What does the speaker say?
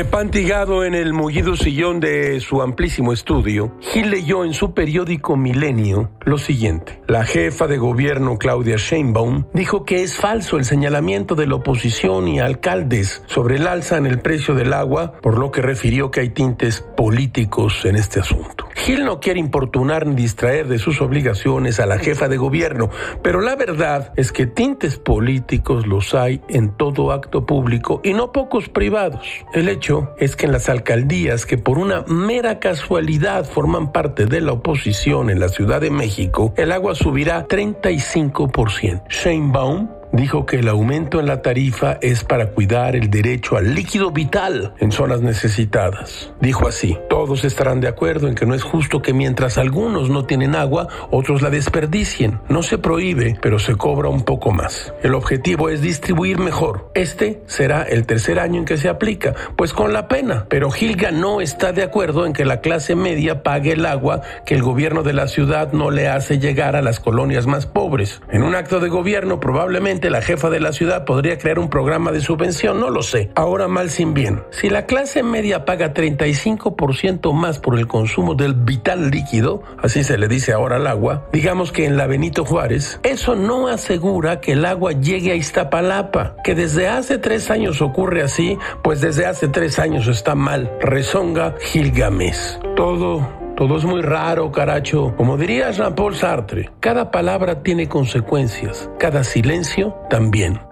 Apantigado en el mullido sillón de su amplísimo estudio, Gil leyó en su periódico Milenio lo siguiente. La jefa de gobierno Claudia Sheinbaum dijo que es falso el señalamiento de la oposición y alcaldes sobre el alza en el precio del agua, por lo que refirió que hay tintes políticos en este asunto. Gil no quiere importunar ni distraer de sus obligaciones a la jefa de gobierno, pero la verdad es que tintes políticos los hay en todo acto público y no pocos privados. El hecho es que en las alcaldías que por una mera casualidad forman parte de la oposición en la Ciudad de México, el agua subirá 35%. Sheinbaum dijo que el aumento en la tarifa es para cuidar el derecho al líquido vital en zonas necesitadas. Dijo así, todos estarán de acuerdo en que no es justo que mientras algunos no tienen agua, otros la desperdicien. No se prohíbe, pero se cobra un poco más. El objetivo es distribuir mejor. Este será el tercer año en que se aplica, pues con la pena. Pero Gilga no está de acuerdo en que la clase media pague el agua que el gobierno de la ciudad no le hace llegar a las colonias más pobres. En un acto de gobierno probablemente la jefa de la ciudad podría crear un programa de subvención, no lo sé. Ahora mal sin bien. Si la clase media paga 35% más por el consumo del vital líquido, así se le dice ahora al agua, digamos que en la Benito Juárez, eso no asegura que el agua llegue a Iztapalapa. Que desde hace tres años ocurre así, pues desde hace tres años está mal. Rezonga Gilgamesh. Todo todo es muy raro, caracho. Como diría Jean-Paul Sartre, cada palabra tiene consecuencias, cada silencio también.